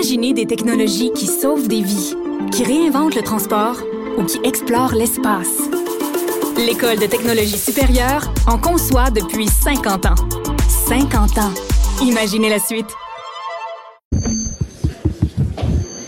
Imaginez des technologies qui sauvent des vies, qui réinventent le transport ou qui explorent l'espace. L'École de technologie supérieure en conçoit depuis 50 ans. 50 ans. Imaginez la suite.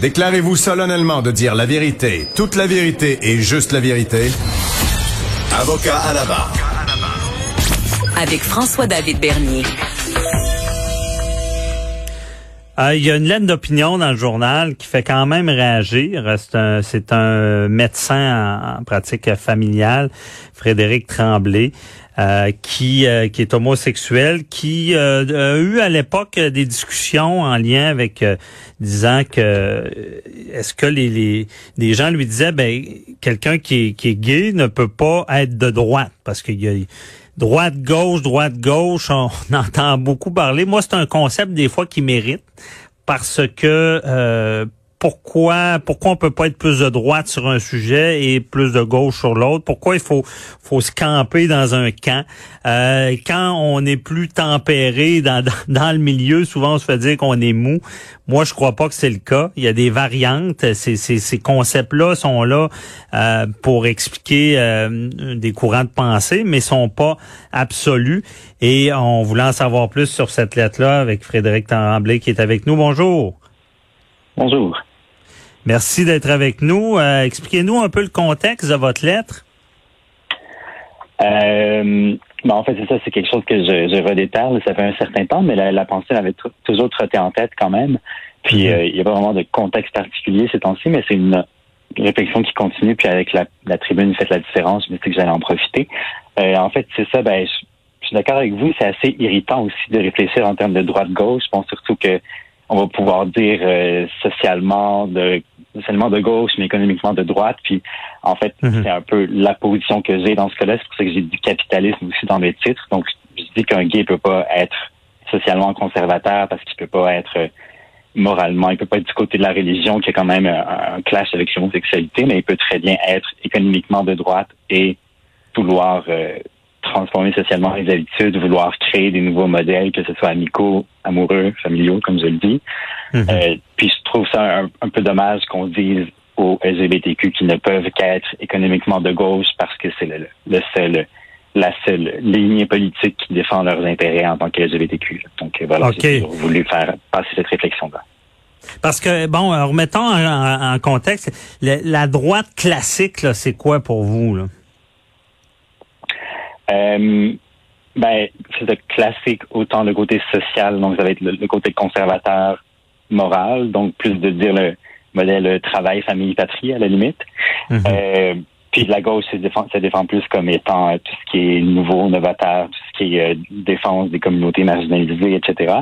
Déclarez-vous solennellement de dire la vérité, toute la vérité et juste la vérité. Avocat à la barre. Avec François-David Bernier. Euh, il y a une lettre d'opinion dans le journal qui fait quand même réagir. C'est un, médecin en, pratique familiale, Frédéric Tremblay, euh, qui, euh, qui est homosexuel, qui a eu à l'époque des discussions en lien avec disant que est-ce que les, gens lui disaient ben quelqu'un qui est, qui est gay ne peut pas être de droite parce qu'il y a droite gauche droite gauche on entend beaucoup parler. Moi c'est un concept des fois qui mérite parce que euh, pourquoi pourquoi on peut pas être plus de droite sur un sujet et plus de gauche sur l'autre? Pourquoi il faut faut se camper dans un camp? Euh, Quand on est plus tempéré dans, dans, le milieu, souvent on se fait dire qu'on est mou. Moi, je crois pas que c'est le cas. Il y a des variantes. Ces, ces, ces concepts-là sont là euh, pour expliquer euh, des courants de pensée, mais sont pas absolus. Et on voulait en savoir plus sur cette lettre-là avec Frédéric Tremblay qui est avec nous. Bonjour. Bonjour. Merci d'être avec nous. Euh, expliquez-nous un peu le contexte de votre lettre. Euh, ben, en fait, c'est ça, c'est quelque chose que je, je redéterre, ça fait un certain temps, mais la, pensée m'avait toujours trotté en tête quand même. Puis, mhm. euh, il n'y a pas vraiment de contexte particulier ces temps-ci, mais c'est une réflexion qui continue. Puis, avec la, la tribune, fait la différence. Je me suis que j'allais en profiter. en fait, c'est ça, ben, je, suis d'accord avec vous, c'est assez irritant aussi de réfléchir en termes de droite-gauche. Je pense surtout que on va pouvoir dire socialement de seulement de gauche, mais économiquement de droite. Puis, en fait, mhm. c'est un peu la position que j'ai dans ce cas-là. C'est pour ça que j'ai du capitalisme aussi dans mes titres. Donc, je dis qu'un gay peut pas être socialement conservateur parce qu'il peut pas être euh, moralement, il peut pas être du côté de la religion qui est quand même un, clash avec l'homosexualité, mais il peut très bien être économiquement de droite et vouloir euh, transformer socialement les habitudes, vouloir créer des nouveaux modèles, que ce soit amicaux, amoureux, familiaux, comme je le dis. Mhm. Euh, puis je trouve ça un, peu dommage qu'on dise aux LGBTQ qu'ils ne peuvent qu'être économiquement de gauche parce que c'est le, seul la seule ligne politique qui défend leurs intérêts en tant que LGBTQ. Donc euh, voilà, j'ai voulu faire passer cette réflexion-là. Parce que, bon, remettons en, contexte, la, droite classique, c'est quoi pour vous? Là? Euh, ben, c'est le classique, autant le côté social, donc ça va être le, côté conservateur moral, donc plus de dire le modèle travail, famille, patrie à la limite. Mhm. euh, puis la gauche, ça défend, ça défend plus comme étant euh, tout ce qui est nouveau, novateur, tout ce qui est euh, défense des communautés marginalisées, etc.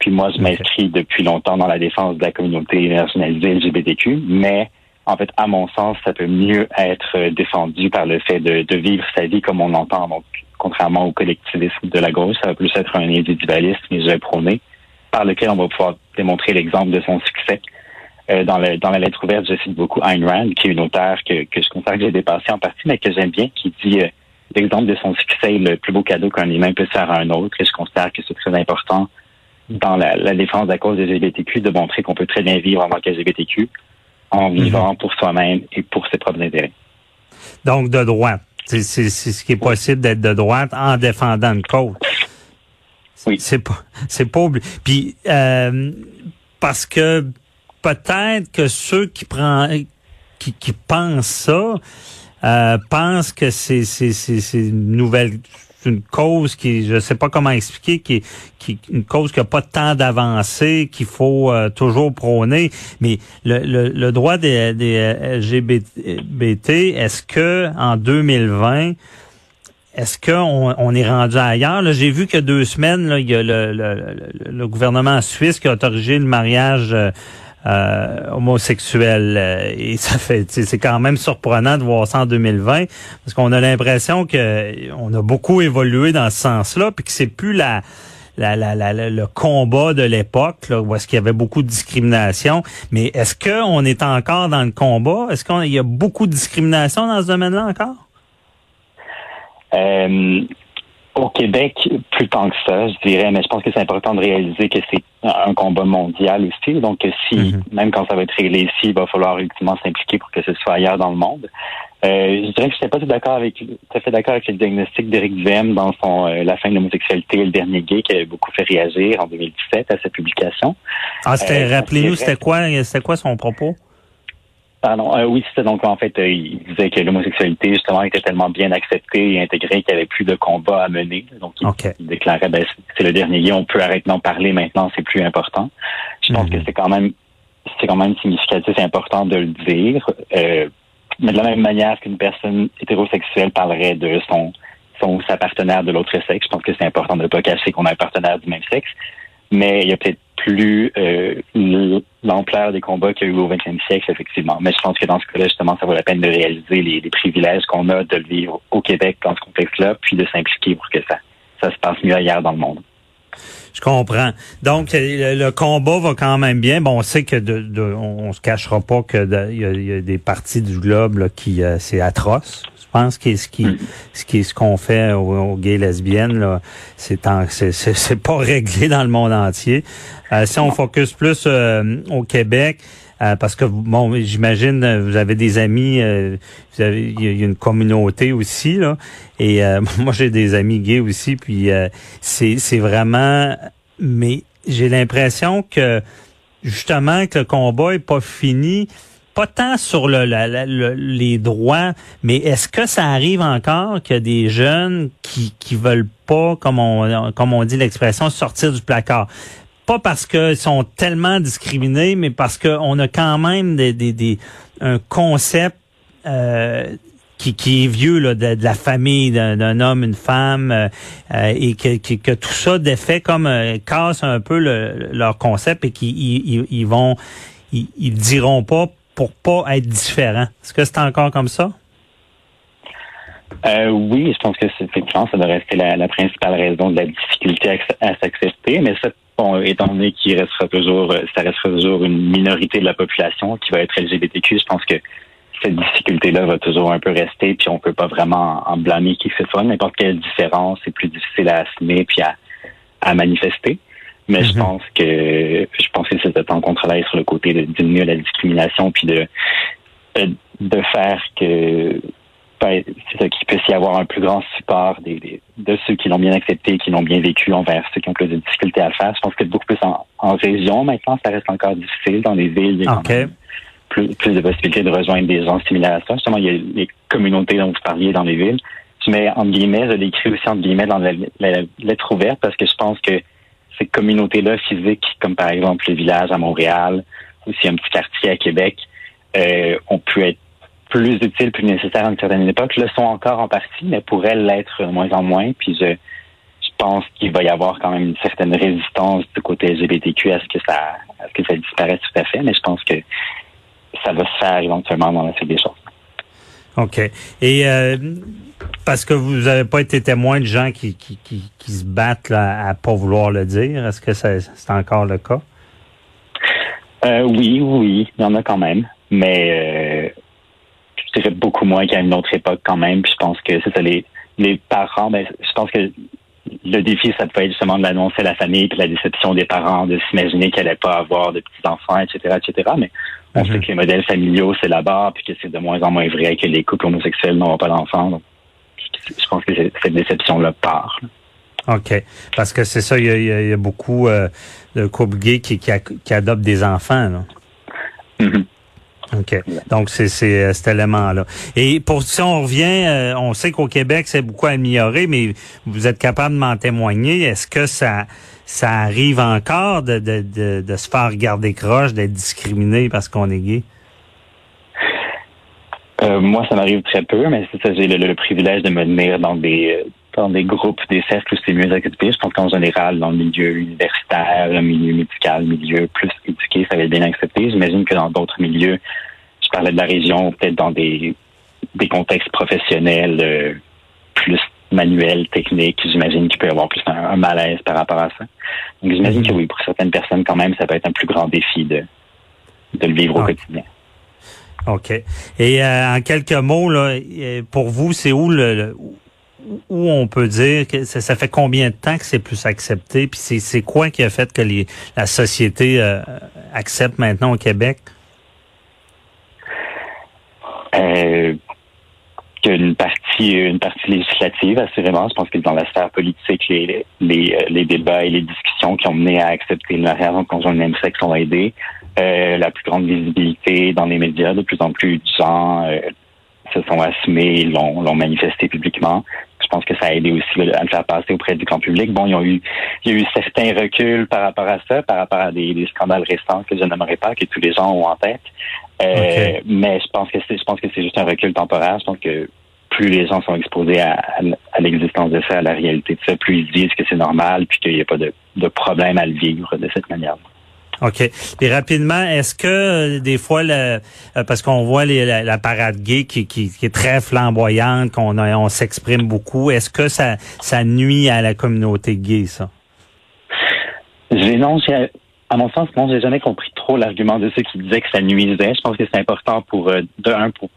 Puis moi, je m'inscris depuis longtemps dans la défense de la communauté marginalisée LGBTQ, mais en fait, à mon sens, ça peut mieux être défendu par le fait de, de vivre sa vie comme on entend. Donc, contrairement au collectivisme de la gauche, ça va plus être un individualisme, et je prôné, par lequel on va pouvoir démontrer l'exemple de son succès. Euh, dans, dans la lettre ouverte, je cite beaucoup Ayn Rand, qui est une auteure que, que je considère que j'ai dépassé en partie, mais que j'aime bien, qui dit euh, l'exemple de son succès est le plus beau cadeau qu'un humain peut faire à un autre. Et je considère que c'est très important dans la, défense de la cause des LGBTQ de montrer qu'on peut très bien vivre en tant qu'LGBTQ en mhm. vivant pour soi-même et pour ses propres intérêts. Donc, de droite. C'est ce qui est possible d'être de droite en défendant une cause. Oui. C'est pas, c'est pas Puis euh, parce que peut-être que ceux qui prennent, qui, qui pensent ça, euh, pensent que c'est c'est c'est une nouvelle une cause qui, je sais pas comment expliquer, qui, qui une cause qui a pas tant d'avancée, qu'il faut euh, toujours prôner. Mais le, le, le droit des, des LGBT, est-ce que en 2020 est-ce qu'on on est rendu ailleurs? J'ai vu que deux semaines, là, il y a le, le, le, gouvernement suisse qui a autorisé le mariage euh, euh, homosexuels. Euh, et ça fait, c'est quand même surprenant de voir ça en 2020 parce qu'on a l'impression que on a beaucoup évolué dans ce sens-là, puis que c'est plus la la, la, la, le combat de l'époque, où est-ce qu'il y avait beaucoup de discrimination. Mais est-ce qu'on est encore dans le combat? Est-ce qu'il y a beaucoup de discrimination dans ce domaine-là encore? Euh, Au Québec, plus tant que ça, je dirais, mais je pense que c'est important de réaliser que c'est un combat mondial aussi. Donc, si, mhm. même quand ça va être réglé ici, il va falloir ultimement s'impliquer pour que ce soit ailleurs dans le monde. Euh, je dirais que je n'étais pas tout d'accord avec, tout à fait d'accord avec le diagnostic d'Éric Duhem dans son euh, La fin de l'homosexualité et le dernier gay qui avait beaucoup fait réagir en 2017 à sa publication. Ah, c'était, euh, rappelez-nous, c'était quoi, c'était quoi son propos? Pardon. Euh, oui, c'était donc en fait, euh, il disait que l'homosexualité justement était tellement bien acceptée et intégrée qu'il n'y avait plus de combat à mener. Donc il, déclarait, ben, c'est le dernier on peut arrêter d'en parler maintenant, c'est plus important. Je pense que mhm. c'est quand même, c'est quand même significatif et important de le dire. Euh, mais de la même manière qu'une personne hétérosexuelle parlerait de son, son sa partenaire de l'autre sexe, je pense que c'est important de ne pas cacher qu'on a un partenaire du même sexe. Mais il y a peut-être plus euh, l'ampleur des combats qu'il y a eu au 20e siècle, effectivement. Mais je pense que dans ce cas-là, justement, ça vaut la peine de réaliser les, privilèges qu'on a de vivre au Québec dans ce contexte-là, puis de s'impliquer pour que ça, ça se passe mieux ailleurs dans le monde. Je comprends. Donc le, combat va quand même bien. Bon, on sait que de, on, se cachera pas que il y, a des parties du globe qui euh, c'est atroce. Je pense que ce qui, ce qui, ce qu'on fait aux, gays lesbiennes, là, c'est, c'est, c'est, pas réglé dans le monde entier. Euh, si on focus plus euh, au Québec, euh, parce que bon, j'imagine vous avez des amis, vous avez, il y a une communauté aussi là, et moi j'ai des amis gays aussi, puis c'est, c'est vraiment, mais j'ai l'impression que justement que le combat est pas fini pas tant sur le, les droits, mais est-ce que ça arrive encore qu'il y a des jeunes qui qui veulent pas, comme on comme on dit l'expression, sortir du placard? Pas parce qu'ils sont tellement discriminés, mais parce qu'on a quand même des, des, des un concept euh, qui, qui est vieux là, de, la famille d'un homme, une femme, euh, euh, et que, que, tout ça défait comme casse un peu leur concept et qu'ils ils, ils, vont ils, diront pas pour pas être différent. Est-ce que c'est encore comme ça? Euh, oui, je pense que c'est effectivement, ça doit rester la, principale raison de la difficulté à, s'accepter, mais ça, bon, étant donné qu'il restera toujours, euh, ça restera toujours une minorité de la population qui va être LGBTQ, je pense que cette difficulté-là va toujours un peu rester, puis on peut pas vraiment en blâmer qui que ce soit. N'importe quelle différence est plus difficile à assumer puis à manifester. Mais je mhm. pense que je pense que c'est le temps qu'on travaille sur le côté de diminuer la discrimination puis de euh, de faire que ben, c'est ça qu'il puisse y avoir un plus grand support des, de ceux qui l'ont bien accepté, qui l'ont bien vécu envers ceux qui ont plus de difficultés à le faire. Je pense que beaucoup plus en, région maintenant, ça reste encore difficile. Dans les villes, il y a plus, plus de possibilités de rejoindre des gens similaires à ça. Justement, il y a les communautés dont vous parliez dans les villes. Je mets entre guillemets, je l'écris aussi entre guillemets dans la, la lettre ouverte parce que je pense que ces communautés-là physiques, comme par exemple les villages à Montréal, ou si un petit quartier à Québec, euh, ont pu être plus utiles, plus nécessaires à une certaine époque, le sont encore en partie, mais pourraient l'être de moins en moins. Puis je, je pense qu'il va y avoir quand même une certaine résistance du côté LGBTQ à ce que ça, à ce que ça disparaisse tout à fait, mais je pense que ça va se faire éventuellement dans la suite des choses. OK. Et euh, parce que vous n'avez pas été témoin de gens qui, qui, qui, qui se battent là, à pas vouloir le dire. Est-ce que c'est encore le cas? Euh, oui, oui, il y en a quand même. Mais euh, beaucoup moins qu'à une autre époque quand même. Puis je pense que c'est ça, les, les parents, ben, je pense que le défi, ça peut être justement de l'annoncer à la famille, puis la déception des parents, de s'imaginer qu'elle n'allait pas avoir de petits-enfants, etc., etc. Mais on sait mhm. que les modèles familiaux, c'est là-bas, puis que c'est de moins en moins vrai que les couples homosexuels n'auront pas d'enfants. je pense que cette déception-là part. OK. Parce que c'est ça, il y a, beaucoup euh, de couples gays qui, qui, adoptent des enfants. Là. Mhm. OK. Donc, c'est euh, cet élément-là. Et pour si on revient, euh, on sait qu'au Québec, c'est beaucoup amélioré, mais vous êtes capable de m'en témoigner. Est-ce que ça ça arrive encore de, de, de, de se faire regarder croche, d'être discriminé parce qu'on est gay? Euh, moi, ça m'arrive très peu, mais c'est ça, j'ai le, privilège de me tenir dans des dans des groupes, des cercles où c'est mieux accepté. Je pense qu'en général, dans le milieu universitaire, le milieu médical, le milieu plus éduqué, ça va être bien accepté. J'imagine que dans d'autres milieux, je parlais de la région, peut-être dans des, des contextes professionnels euh, plus manuels, techniques, j'imagine qu'il peut y avoir plus un, malaise par rapport à ça. Donc j'imagine que mhm. oui, pour certaines personnes, quand même, ça peut être un plus grand défi de, de le vivre au quotidien. OK. Et euh, en quelques mots, là, pour vous, c'est où le où on peut dire que ça, fait combien de temps que c'est plus accepté, puis c'est quoi qui a fait que les, la société euh, accepte maintenant au Québec? Euh, une partie une partie législative assurément. Je pense que dans la sphère politique les les, euh, débats et les discussions qui ont mené à accepter le mariage en conjoint de même sexe ont aidé. Euh, la plus grande visibilité dans les médias de plus en plus de gens se sont assumés l'ont manifesté publiquement pense que ça a aidé aussi à le faire passer auprès du grand public. Bon, il y a eu, il y a eu certains reculs par rapport à ça, par rapport à des, des scandales récents que je n'aimerais pas, que tous les gens ont en tête. Euh, mais je pense que c'est, je pense que c'est juste un recul temporaire. Je pense que plus les gens sont exposés à, à, l'existence de ça, à la réalité de ça, plus ils disent que c'est normal, puis qu'il n'y a pas de, de problème à le vivre de cette manière. OK. Et rapidement, est-ce que euh, des fois, le, euh, parce qu'on voit les, la, parade gay qui, qui, qui, est très flamboyante, qu'on on s'exprime beaucoup, est-ce que ça, ça nuit à la communauté gay, ça? J'ai, non, à mon sens, non, j'ai jamais compris trop l'argument de ceux qui disaient que ça nuisait. Je pense que c'est important pour, euh, de un, pour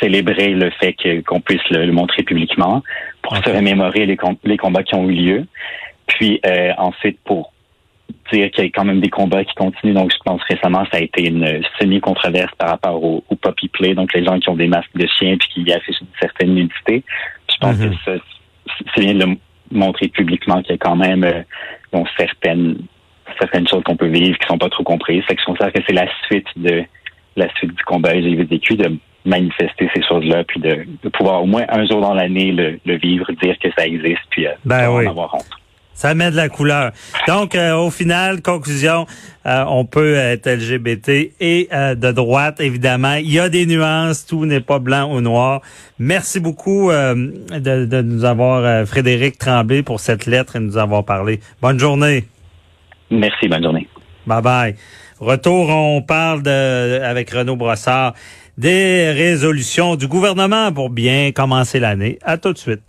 célébrer le fait qu'on puisse le, montrer publiquement, pour se remémorer les, les combats qui ont eu lieu. Puis euh, ensuite, pour dire qu'il y a quand même des combats qui continuent. Donc, je pense récemment, ça a été une semi-controverse par rapport au, au, puppy play, donc les gens qui ont des masques de chiens puis qui affichent une certaine nudité. je pense que mm-hmm. c'est bien de le montrer publiquement qu'il y a quand même euh, certaines certaines choses qu'on peut vivre qui sont pas trop comprises. Fait que je considère que c'est la suite de la suite du combat LGBTQ de manifester ces choses-là, puis de, pouvoir au moins un jour dans l'année le, vivre, dire que ça existe, puis euh, ben en avoir honte. Ça met de la couleur. Donc, euh, au final, conclusion, euh, on peut être LGBT et de droite, évidemment. Il y a des nuances, tout n'est pas blanc ou noir. Merci beaucoup de, de, nous avoir, Frédéric Tremblay, pour cette lettre et de nous avoir parlé. Bonne journée. Merci, bonne journée. Bye bye. Retour, on parle de, avec Renaud Brossard des résolutions du gouvernement pour bien commencer l'année. À tout de suite.